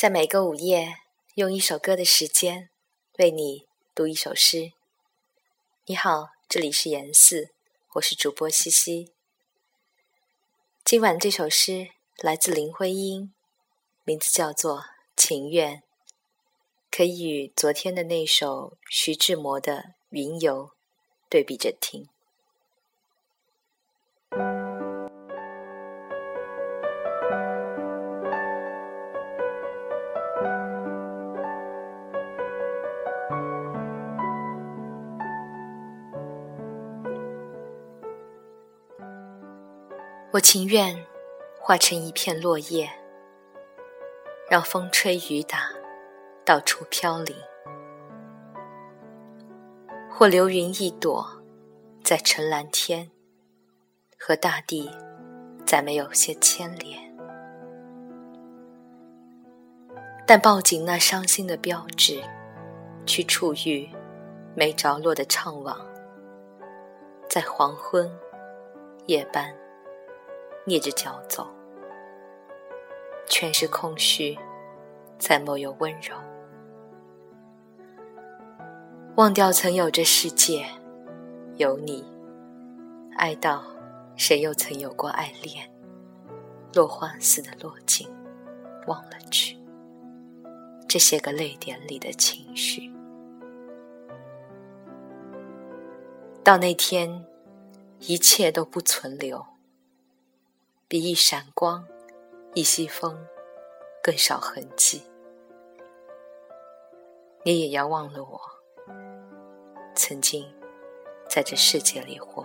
在每个午夜，用一首歌的时间为你读一首诗。你好，这里是言四，我是主播西西。今晚这首诗来自林徽因，名字叫做《情愿》，可以与昨天的那首徐志摩的《云游》对比着听。我情愿化成一片落叶，让风吹雨打，到处飘零；或流云一朵，在沉蓝天，和大地再没有些牵连。但抱紧那伤心的标志，去触遇没着落的怅惘，在黄昏夜半。蹑着脚走，全是空虚，再没有温柔。忘掉曾有这世界，有你，爱到谁又曾有过爱恋？落花似的落尽，忘了去这些个泪点里的情绪。到那天，一切都不存留。比一闪光、一息风更少痕迹，你也要忘了我，曾经在这世界里活。